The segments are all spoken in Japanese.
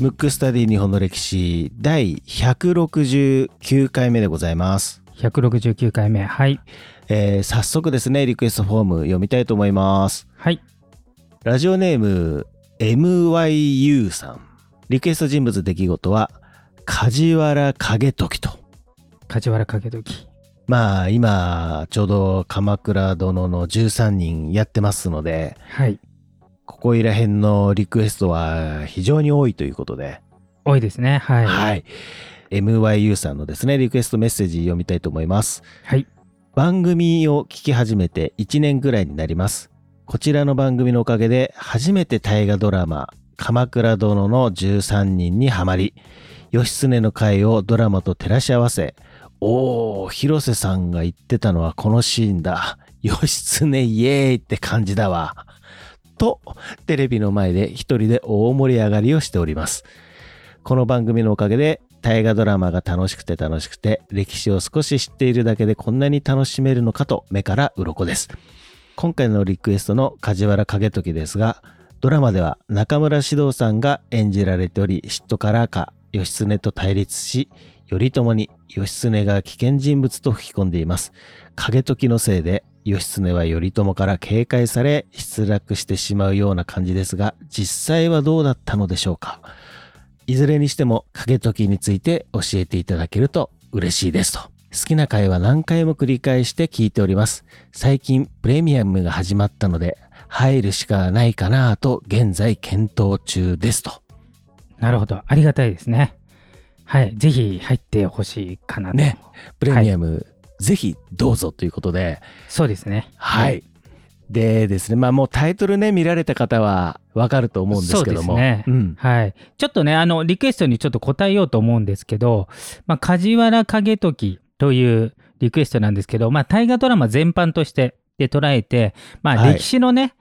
ムックスタディ日本の歴史第169回目でございます。169回目はいえー早速ですね、リクエストフォーム読みたいと思います。はいラジオネーム MYU さん。リクエスト人物出来事は梶原景時と。梶原景時まあ今ちょうど鎌倉殿の13人やってますので、はいここいら辺のリクエストは非常に多いということで、多いですねはいはい。MYU さんのですね、リクエストメッセージ読みたいと思います。はい番組を聞き始めて1年ぐらいになります。こちらの番組のおかげで初めて大河ドラマ「鎌倉殿の13人」にハマり義経の回をドラマと照らし合わせおー広瀬さんが言ってたのはこのシーンだ。義経イエーイって感じだわ。とテレビの前で一人で大盛り上がりをしております。この番組のおかげで大河ドラマが楽しくて楽しくて歴史を少し知っているだけでこんなに楽しめるのかと目から鱗です。今回のリクエストの梶原景時ですがドラマでは中村獅童さんが演じられており嫉妬からか義経と対立し頼朝に義経が危険人物と吹き込んでいます景時のせいで義経は頼朝から警戒され失落してしまうような感じですが実際はどうだったのでしょうかいずれにしても景時について教えていただけると嬉しいですと。好きな回は何回も繰り返して聞いております。最近プレミアムが始まったので入るしかないかなと現在検討中ですと。なるほど。ありがたいですね。はい。ぜひ入ってほしいかなと。ね。プレミアム、ぜひどうぞということで、そうですね。はい。でですね、まあもうタイトルね見られた方はわかると思うんですけども。そうですね。ん。はい。ちょっとね、あの、リクエストにちょっと答えようと思うんですけど、まあ、梶原景時というリクエストなんですけど、まあ、大河ドラマ全般としてで捉えて、まあ、はい。歴史のね、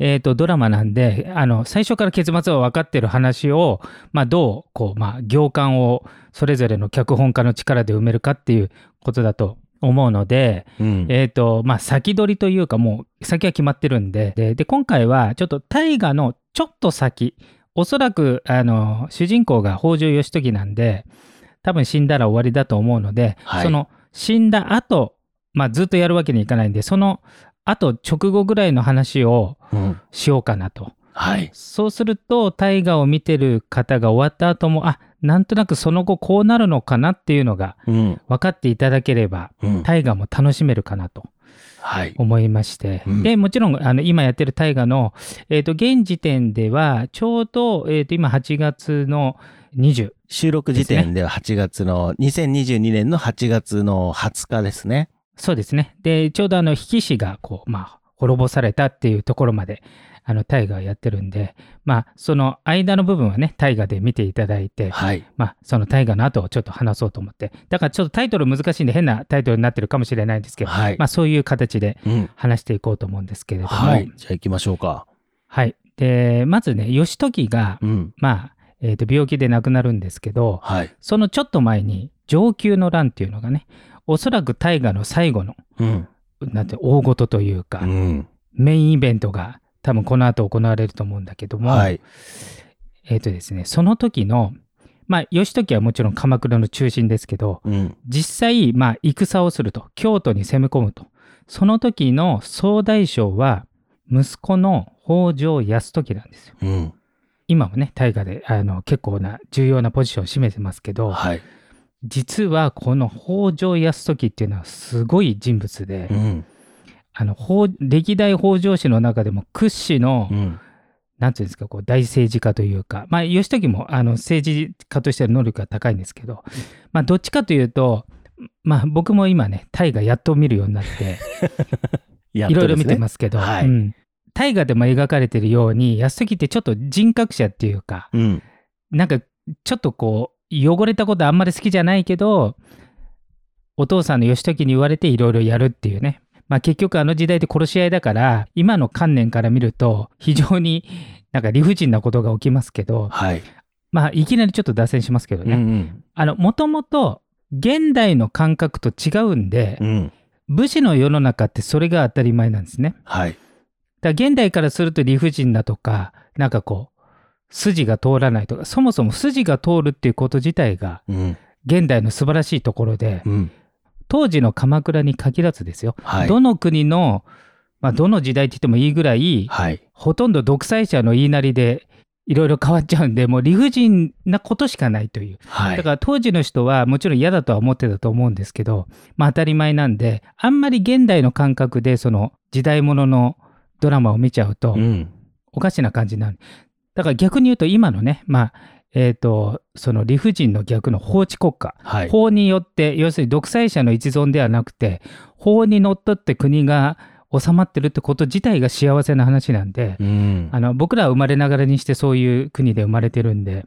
えーとドラマなんであの最初から結末は分かってる話を、まあ、どうこう、まあ、行間をそれぞれの脚本家の力で埋めるかっていうことだと思うので、うん。えーとまあ、先取りというかもう先は決まってるんででで今回はちょっと大河のちょっと先おそらくあの主人公が北条義時なんで多分死んだら終わりだと思うので、はい。その死んだ後、まあずっとやるわけにいかないんでその後直後ぐらいの話をうんしようかなと。はい。そうすると大河を見てる方が終わった後もあなんとなくその後こうなるのかなっていうのがうん。分かっていただければうん。大河も楽しめるかなとはい。思いまして、うんでもちろんあの今やってる大河の、えー、と現時点ではちょうど、えー、と今8月の20収録時点では8月の、2022年の8月の20日ですね。そうですねでちょうどあの比企氏がこう、まあ、滅ぼされたっていうところまであの大河やってるんでまあその間の部分はね大河で見ていただいて、はい。まあその大河の後をちょっと話そうと思ってだからちょっとタイトル難しいんで変なタイトルになってるかもしれないんですけど、はい。まあそういう形でうん。話していこうと思うんですけれどもはい。じゃあ行きましょうか。はいでまずね義時がうん。まあ、えーと病気で亡くなるんですけどはい。そのちょっと前に承久の乱っていうのがねおそらく大河の最後のうん。なんて大事というか、うん。メインイベントが多分この後行われると思うんだけども、はい。えっ、とですねその時のまあ義時はもちろん鎌倉の中心ですけどうん。実際まあ戦をすると京都に攻め込むとその時の総大将は息子の北条泰時なんですよ。うん。今もね大河であの結構な重要なポジションを占めてますけど、はい。実はこの北条泰時っていうのはすごい人物で、うん。あの北歴代北条氏の中でも屈指の、うん。なんていうんですかこう大政治家というかまあ義時もあの政治家としての能力が高いんですけど、まあどっちかというとまあ僕も今ね大河やっと見るようになって いいろいろ見てますけど、はいうん大河でも描かれてるように泰時ってちょっと人格者っていうかうん。なんかちょっとこう汚れたことあんまり好きじゃないけどお父さんの義時に言われていろいろやるっていうねまあ結局あの時代で殺し合いだから今の観念から見ると非常になんか理不尽なことが起きますけどはい。まあいきなりちょっと脱線しますけどね、うんあのもともと現代の感覚と違うんで、うん。うん。武士の世の中ってそれが当たり前なんですね。はい。だから現代からすると理不尽だとか、なんかこう、筋が通らないとか、そもそも筋が通るっていうこと自体が、うん。現代の素晴らしいところで、うん。当時の鎌倉に限らずですよ、はい。どの国の、まあ、どの時代って言ってもいいぐらい、はい。ほとんど独裁者の言いなりでいろいろ変わっちゃうんで、もう理不尽なことしかないという。はい。だから当時の人はもちろん嫌だとは思ってたと思うんですけど、まあ当たり前なんで、あんまり現代の感覚でその時代物のドラマを見ちゃうとうん。おかしな感じになる。だから逆に言うと今のね、まあ、えっ、と、その理不尽の逆の法治国家。はい。法によって、要するに独裁者の一存ではなくて、法にのっとって国が収まってるってこと自体が幸せな話なんで、うん。あの僕らは生まれながらにしてそういう国で生まれてるんで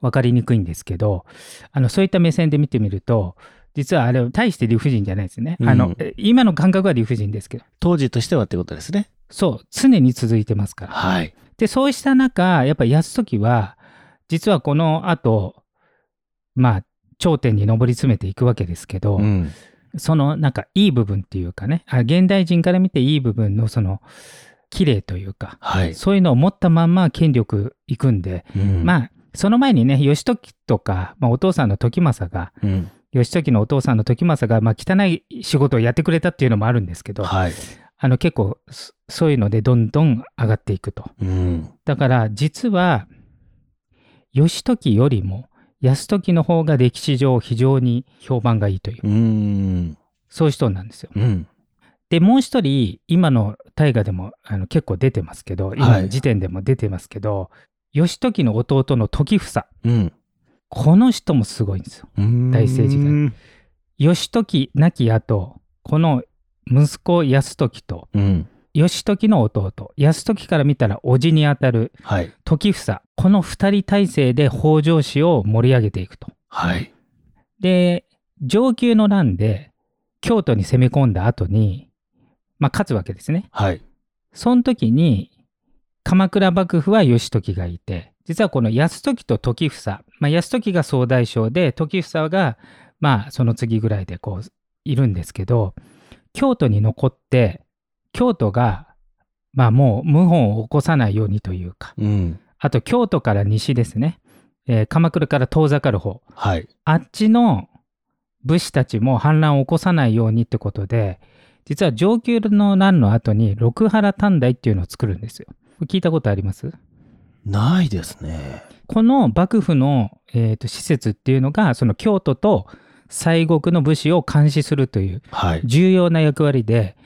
分かりにくいんですけどあのそういった目線で見てみると実はあれは大して理不尽じゃないですね、あうんのえ今の感覚は理不尽ですけど当時としてはってことですね。そう常に続いてますからはい。でそうした中やっぱ泰時は実はこの後まあ頂点に上り詰めていくわけですけど、うん。そのなんかいい部分っていうかねあ現代人から見ていい部分のその綺麗というかはい。そういうのを持ったまんま権力いくんで、うん。まあその前にね義時とか、まあ、お父さんの時政がうん。義時のお父さんの時政が、まあ、汚い仕事をやってくれたっていうのもあるんですけどはい。あの結構そそういうのでどんどん上がっていくとうん。だから実は義時よりも泰時の方が歴史上非常に評判がいいといううん。そういう人なんですようん。でもう一人今の大河でもあの結構出てますけど今の時点でも出てますけど、義時の弟の時房うん。この人もすごいんですよ。大政治家義時亡き後この息子泰時とうん。義時の弟泰時から見たら叔父にあたるはい。時房この2人体制で北条氏を盛り上げていくと。はい。で承久の乱で京都に攻め込んだ後にまあ勝つわけですね。はい。その時に鎌倉幕府は義時がいて実はこの泰時と時房、まあ、泰時が総大将で時房がまあその次ぐらいでこういるんですけど京都に残って京都がまあもう謀反を起こさないようにというかうん。あと京都から西ですね、えー鎌倉から遠ざかる方はい。あっちの武士たちも反乱を起こさないようにってことで実は承久の乱の後に六原短大っていうのを作るんですよ。聞いたことあります？ないですね。この幕府の、えーと施設っていうのがその京都と西国の武士を監視するというはい。重要な役割で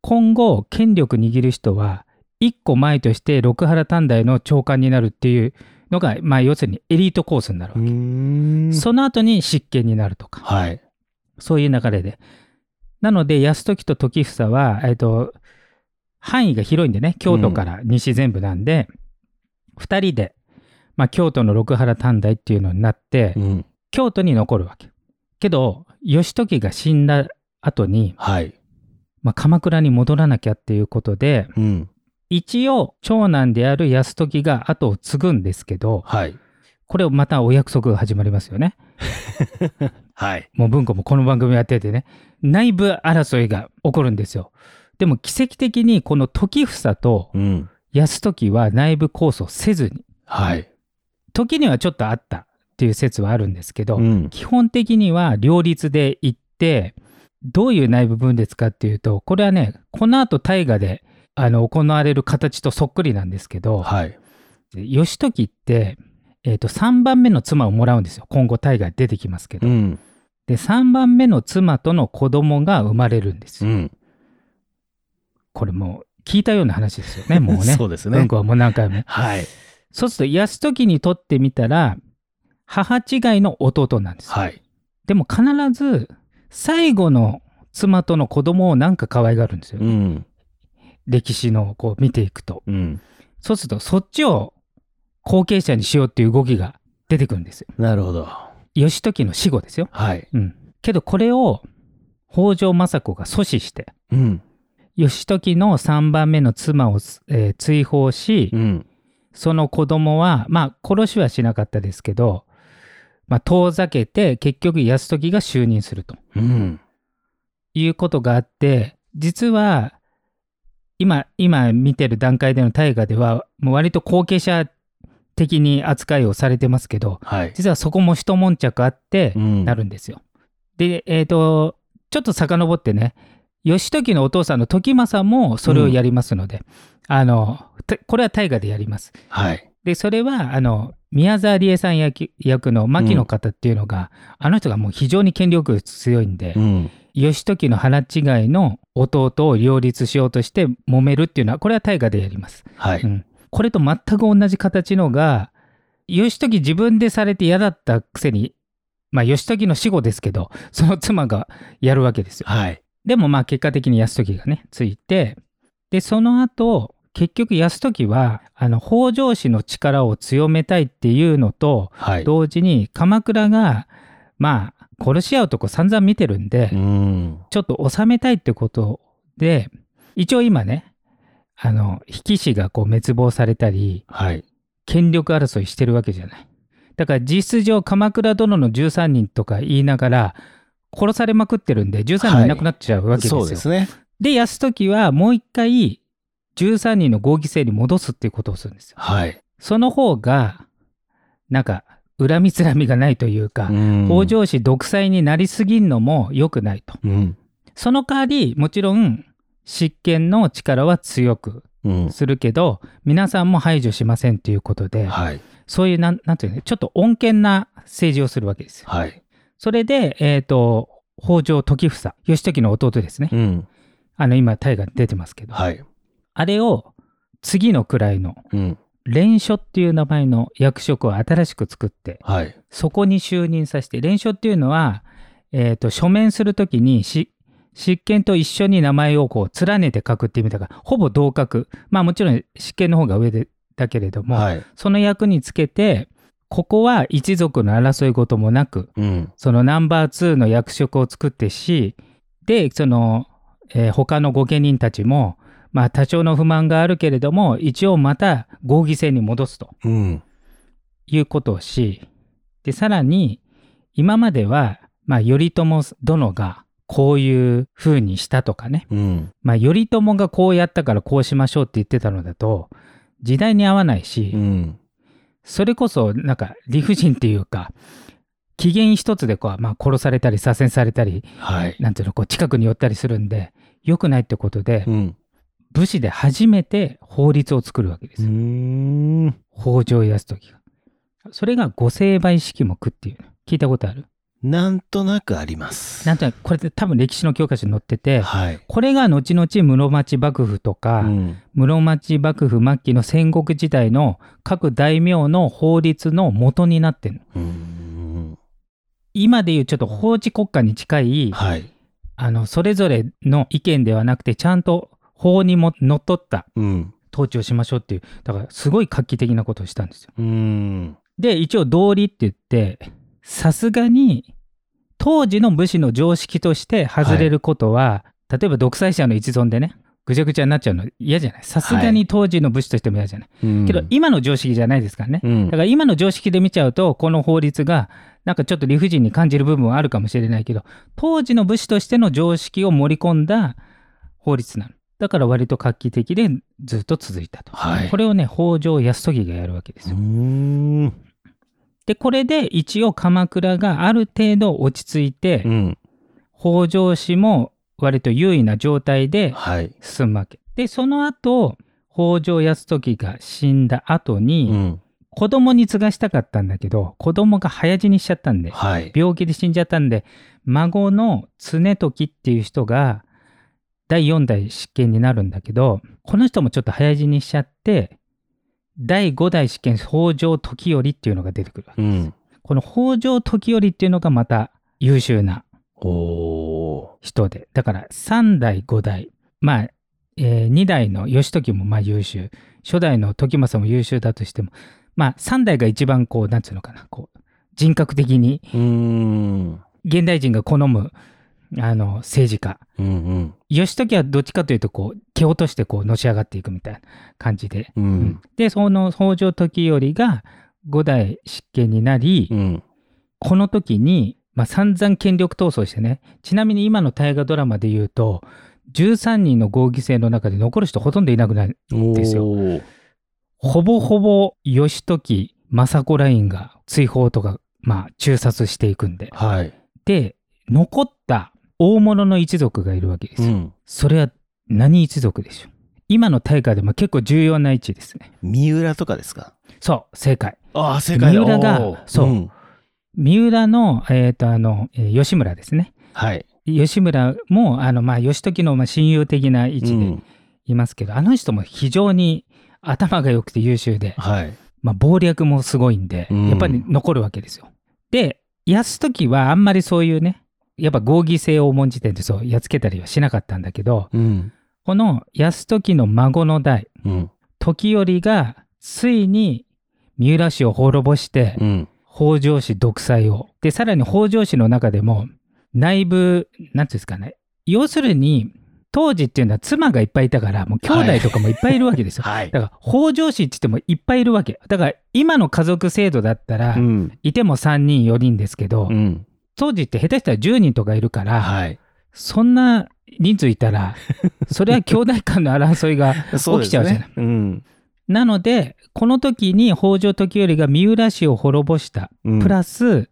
今後権力握る人は一個前として六原短大の長官になるっていうのが、まあ、要するにエリートコースになるわけ。んその後に執権になるとかはい。そういう流れで。なので、泰時と時房は、えっと、範囲が広いんでね、京都から西全部なんで、二、人で、まあ、京都の六原短大っていうのになって、うん。京都に残るわけ。けど、義時が死んだ後に、はい。まあ、鎌倉に戻らなきゃっていうことで、うん。一応、長男である泰時が後を継ぐんですけど、はい。これをまたお約束が始まりますよね。はい。もう文庫もこの番組やっててね、内部争いが起こるんですよ。でも奇跡的にこの時房とうん。泰時は内部抗争せずに、はい。時にはちょっとあったっていう説はあるんですけど、うん。基本的には両立で行って、どういう内部分裂かっていうと、これはね、この後大河であの行われる形とそっくりなんですけど、はい。義時って、えー、と3番目の妻をもらうんですよ。今後大河出てきますけど。うん。で、3番目の妻との子供が生まれるんですよ。うん。これもう聞いたような話ですよね、もうね。そうですねうん。こはもう何回も。はい。そうすると、泰時にとってみたら、母違いの弟なんですよ。はい。でも必ず、最後の妻との子供をなんか可愛がるんですよ。うん。歴史のこう見ていくと。うん。そうすると、そっちを後継者にしようっていう動きが出てくるんですよ。なるほど。義時の死後ですよ。はい。うん。けどこれを北条政子が阻止して、うん。義時の3番目の妻を、えー追放し、うん。その子供はまあ殺しはしなかったですけど、まあ、遠ざけて結局泰時が就任するとうん。いうことがあって実は今今見てる段階での大河ではもう割と後継者的に扱いをされてますけどはい。実はそこも一悶着あってうんなるんですよ。でえっ、とちょっと遡ってね義時のお父さんの時政もそれをやりますので、あのたこれは大河でやります。はい。でそれはあの宮沢りえさん役役の牧の方っていうのが、あの人がもう非常に権力強いんで、うん。義時の腹違いの弟を両立しようとして揉めるっていうのはこれは大河でやります。はい。うんこれと全く同じ形のが義時自分でされて嫌だったくせにまあ義時の死後ですけどその妻がやるわけですよ。はい。でもまあ結果的に泰時がねついてでその後結局泰時はあの北条氏の力を強めたいっていうのとはい。同時に鎌倉がまあ殺し合うとこ散々見てるんで、うん。ちょっと収めたいってことで一応今ねあの比企氏がこう滅亡されたりはい。権力争いしてるわけじゃないだから実質上鎌倉殿の13人とか言いながら殺されまくってるんで13人いなくなっちゃうわけですよ、そうですね。で泰時はもう一回13人の合議制に戻すっていうことをするんですよはい。その方がなんか恨みつらみがないというか、うん北条氏独裁になりすぎんのも良くないとうん。その代わりもちろん執権の力は強くうん。するけど皆さんも排除しませんということではい。そういうなんなんていうのちょっと穏健な政治をするわけですよ。はい。それで、えー、と北条時房義時の弟ですねうん。あの今大河に出てますけど、はい。あれを次の位のうん。連署っていう名前の役職を新しく作ってはい。そこに就任させて連署っていうのは、えー、と書面するときにし執権と一緒に名前をこう連ねて書くっていう意味だからほぼ同格まあもちろん執権の方が上でだけれども、はい。その役につけてここは一族の争い事もなくうん。そのナンバー2の役職を作ってしでその、えー他の御家人たちもまあ多少の不満があるけれども一応また合議制に戻すとうん。いうことをしでさらに今までは、まあ、頼朝殿がこういう風にしたとかね、うん。まあ、頼朝がこうやったからこうしましょうって言ってたのだと時代に合わないし、うん。それこそなんか理不尽っていうか機嫌一つでこう、まあ、殺されたり左遷されたりはい。なんていうのこう近くに寄ったりするんで良くないってことで、うん。武士で初めて法律を作るわけですうよ、ん。北条泰時が。それが御成敗式目っていうの聞いたことある？なんとなくあります。なんとなくこれって多分歴史の教科書に載っててはい。これが後々室町幕府とか、うん。室町幕府末期の戦国時代の各大名の法律の元になってるの。うん。今でいうちょっと法治国家に近いはい。あのそれぞれの意見ではなくてちゃんと法にものっとったうん。統治をしましょうっていうだからすごい画期的なことをしたんですよ。うん。で一応道理って言ってさすがに当時の武士の常識として外れることは、例えば独裁者の一存でねぐちゃぐちゃになっちゃうの嫌じゃない。さすがに当時の武士としても嫌じゃない、うん。けど今の常識じゃないですからね、うん。だから今の常識で見ちゃうとこの法律がなんかちょっと理不尽に感じる部分はあるかもしれないけど当時の武士としての常識を盛り込んだ法律なのだから割と画期的でずっと続いたと、はいこれをね北条泰時がやるわけですよ、うん。でこれで一応鎌倉がある程度落ち着いて、うん。北条氏も割と優位な状態ではい。進むわけでその後北条泰時が死んだ後に、うん。子供に継がしたかったんだけど子供が早死にしちゃったんではい。病気で死んじゃったんで孫の常時っていう人が第4代執権になるんだけどこの人もちょっと早死にしちゃって第5代執権北条時頼っていうのが出てくるわけうん。この北条時頼っていうのがまた優秀な。人でだから3代5代まあ、え2代の義時もまあ優秀初代の時政も優秀だとしてもまあ3代が一番こうなんつうのかなこう人格的にうん。現代人が好むあの政治家うんうん。義時はどっちかというとこう蹴落としてこうのし上がっていくみたいな感じで、ううんん。でその北条時頼が5代執権になり、うん。この時に、まあ、散々権力闘争してねちなみに今の大河ドラマで言うと13人の合議制の中で残る人ほとんどいなくなる。ですよほぼほぼ義時、政子ラインが追放とか、まあ、中殺していくんで。はい。で、残った大物の一族がいるわけですよ。うん。それは何一族でしょう？今の大会でも結構重要な位置ですね。三浦とかですか？そう、正解。ああ、正解だ三浦がそうん三浦の、えっ、と、あの、えー吉村ですね。はい。吉村も、あの、まあ、義時のまあ親友的な位置でうんいますけど、あの人も非常に頭が良くて優秀で、はい。まあ、謀略もすごいんで、うんやっぱり残るわけですよ。で、泰時はあんまりそういうね、やっぱ合議制を重んじててそうやっつけたりはしなかったんだけど、うん。この泰時の孫の代、うん。時頼がついに三浦氏を滅ぼして、うん。北条氏独裁を。で、さらに北条氏の中でも内部、なんていうんですかね。要するに、当時っていうのは妻がいっぱいいたから、もう兄弟とかもいっぱいいるわけですよ。はい。だから北条氏って言ってもいっぱいいるわけ。だから今の家族制度だったら、うん。いても3人4人ですけど、うん。当時って下手したら10人とかいるから、はい。そんな人数いたら、それは兄弟間の争いが起きちゃうじゃない。ね。うん。なので、この時に北条時頼が三浦氏を滅ぼした。うんプラス、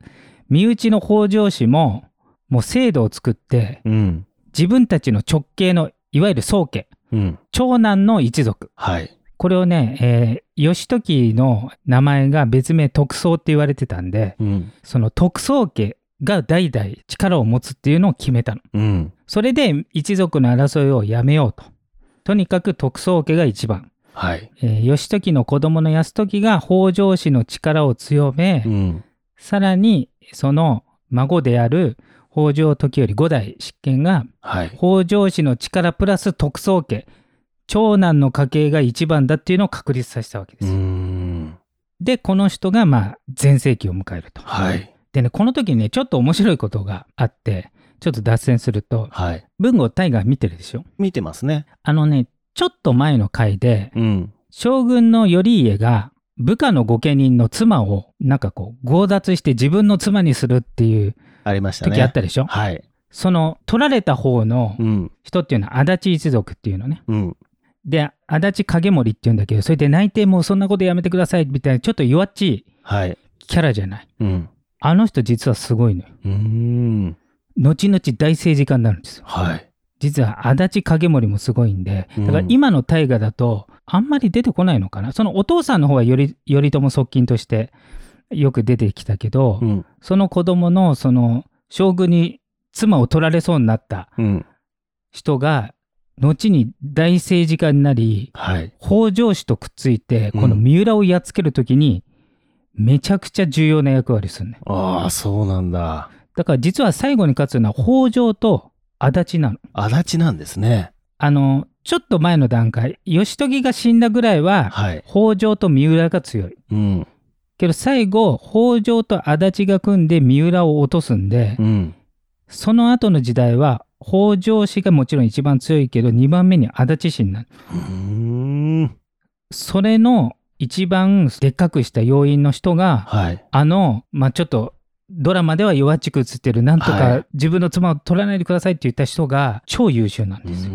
身内の北条氏も、もう制度を作って、うん。自分たちの直系の、いわゆる宗家、うん。長男の一族。はい。これをね、えー義時の名前が別名徳宗って言われてたんで、うん。その徳宗家が代々力を持つっていうのを決めたの。うん。それで一族の争いをやめようと。とにかく徳宗家が一番。はい。えー義時の子供の泰時が北条氏の力を強め、うん。さらにその孫である北条時頼五代執権がはい。北条氏の力プラス徳宗家長男の家系が一番だっていうのを確立させたわけでうす。ん。でこの人がまあ全盛期を迎えると。はい。でねこの時にねちょっと面白いことがあってちょっと脱線するとはい。文豪大河見てるでしょ？見てますね。あのねちょっと前の回でうん。将軍の頼家が部下の御家人の妻をなんかこう強奪して自分の妻にするっていうありましたね。時あったでしょ、はい。その取られた方のうん。人っていうのは足立一族っていうのねうん。で足立影森っていうんだけどそれで内定もうそんなことやめてくださいみたいなちょっと弱っちいはい。キャラじゃない？うん。あの人実はすごいのようーん。後々大政治家になるんですよはい。実は足立影森もすごいんでだから今の大河だとあんまり出てこないのかなそのお父さんの方は頼頼朝側近としてよく出てきたけど、うん。その子供のその将軍に妻を取られそうになったうん。人が後に大政治家になりはい。北条氏とくっついてうんこの三浦をやっつける時にめちゃくちゃ重要な役割するねああ、そうなんだ。だから実は最後に勝つのは北条と足立なの足立なんですね。あのちょっと前の段階義時が死んだぐらいははい。北条と三浦が強いうん。けど最後北条と足立が組んで三浦を落とすんで、うん。その後の時代は北条氏がもちろん一番強いけど2番目に足立氏になるうーん。それの一番でっかくした要因の人がはい。あのまあちょっとドラマでは弱っちく映ってるなんとはいか自分の妻を取らないでくださいって言った人が超優秀なんうですよ。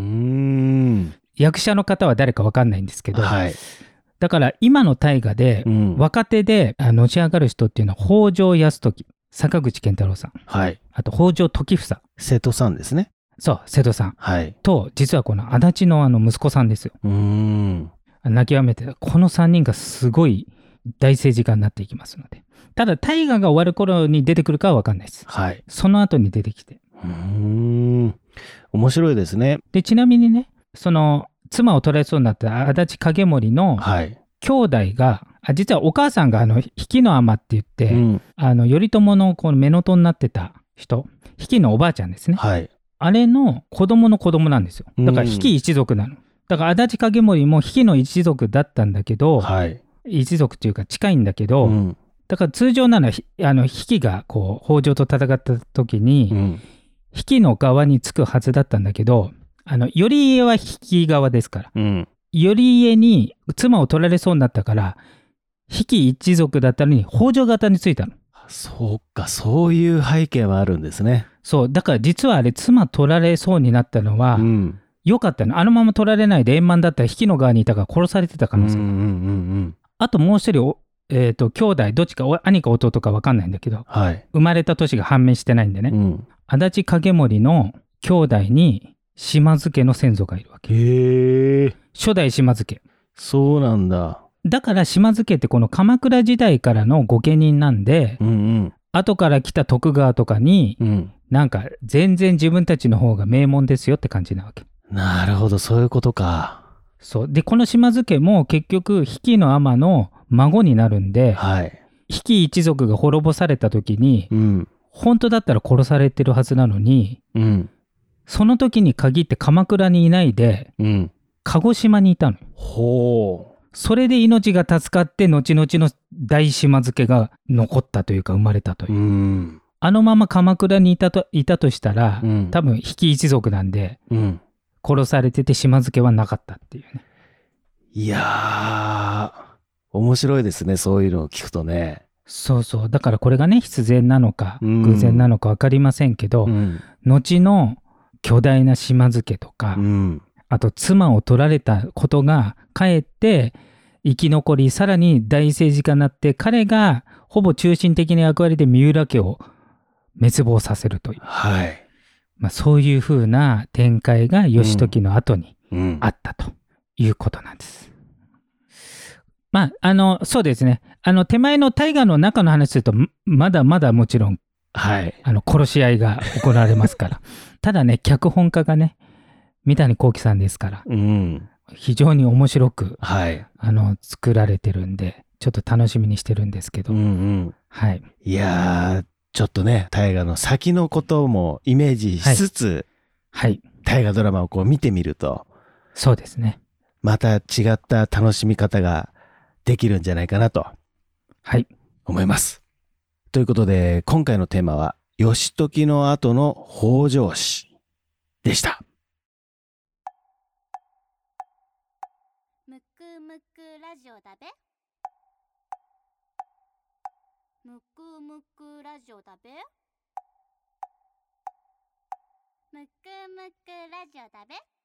役者の方は誰か分かんないんですけど、はい。だから今の大河でうん。若手であのし上がる人っていうのは北条泰時坂口健太郎さんはい。あと北条時房瀬戸さんですね。そう瀬戸さんはい。と実はこの足立のあの息子さんですようーん。泣きやめてこの3人がすごい大政治家になっていきますのでただ大河が終わる頃に出てくるかは分かんないですはい。その後に出てきてうーん。面白いですね。でちなみにねその妻を取られそうになった足立影森のはい。兄弟があ実はお母さんがあの引きの尼って言って、うん。あの頼朝のこの目のとになってた人引きのおばあちゃんですねはい。あれの子供の子供なんですよだから引き一族なの、だから足立影森も引きの一族だったんだけど、はい。一族っていうか近いんだけど、うん。だから通常ならひあの引きがこう北条と戦った時に、うん。引きの側につくはずだったんだけどあの頼家は引き側ですからうん。頼家に妻を取られそうになったから引き一族だったのに北条型についたのそうか、そういう背景はあるんですね。そうだから実はあれ妻取られそうになったのは、うん。よかったのあのまま取られないで円満だったら引きの側にいたから殺されてた可能性が、うんうんうんうん。あともう一人おえっ、と兄弟どっちかお兄か弟か分かんないんだけどはい。生まれた年が判明してないんでね、うん。足立景盛の兄弟に島津家の先祖がいるわけへえ。初代島津家そうなんだ。だから島津家ってこの鎌倉時代からの御家人なんでうんうん。後から来た徳川とかにうん。なんか全然自分たちの方が名門ですよって感じなわけなるほど、そういうことか。そうでこの島津家も結局比企の尼の孫になるんではい。比企一族が滅ぼされた時にうん。本当だったら殺されてるはずなのにうん。その時に限って鎌倉にいないでうん。鹿児島にいたのほそれで命が助かって後々の大島津家が残ったというか生まれたというう。うん。あのまま鎌倉にいたといたとしたら、うん多分比企一族なんでうん。殺されてて島津家はなかったっていうねいやー、面白いですね、そういうのを聞くとね。そうそうだからこれがね必然なのかうん偶然なのか分かりませんけど、うん。後の巨大な島津家とか、うん。あと妻を取られたことがかえって生き残りさらに大政治家になって彼がほぼ中心的な役割で三浦家を滅亡させるという、はい。まあ、そういうふうな展開が義時の後にうん。あったということなんです。まああのそうですねあの手前の大河の中の話するとままだまだもちろんはい。あの殺し合いが行われますから ただね脚本家がね三谷幸喜さんですからうん。非常に面白くはい。あの作られてるんでちょっと楽しみにしてるんですけど、うんうん。はいいやー、ちょっとね、大河の先のこともイメージしつつ、はい。大河ドラマをこう見てみると、そうですね。また違った楽しみ方ができるんじゃないかなとはい。思います。ということで、今回のテーマは、義時の後の北条氏でした。むくむくラジオだべくむくラジオだべむくむくラジオだべ。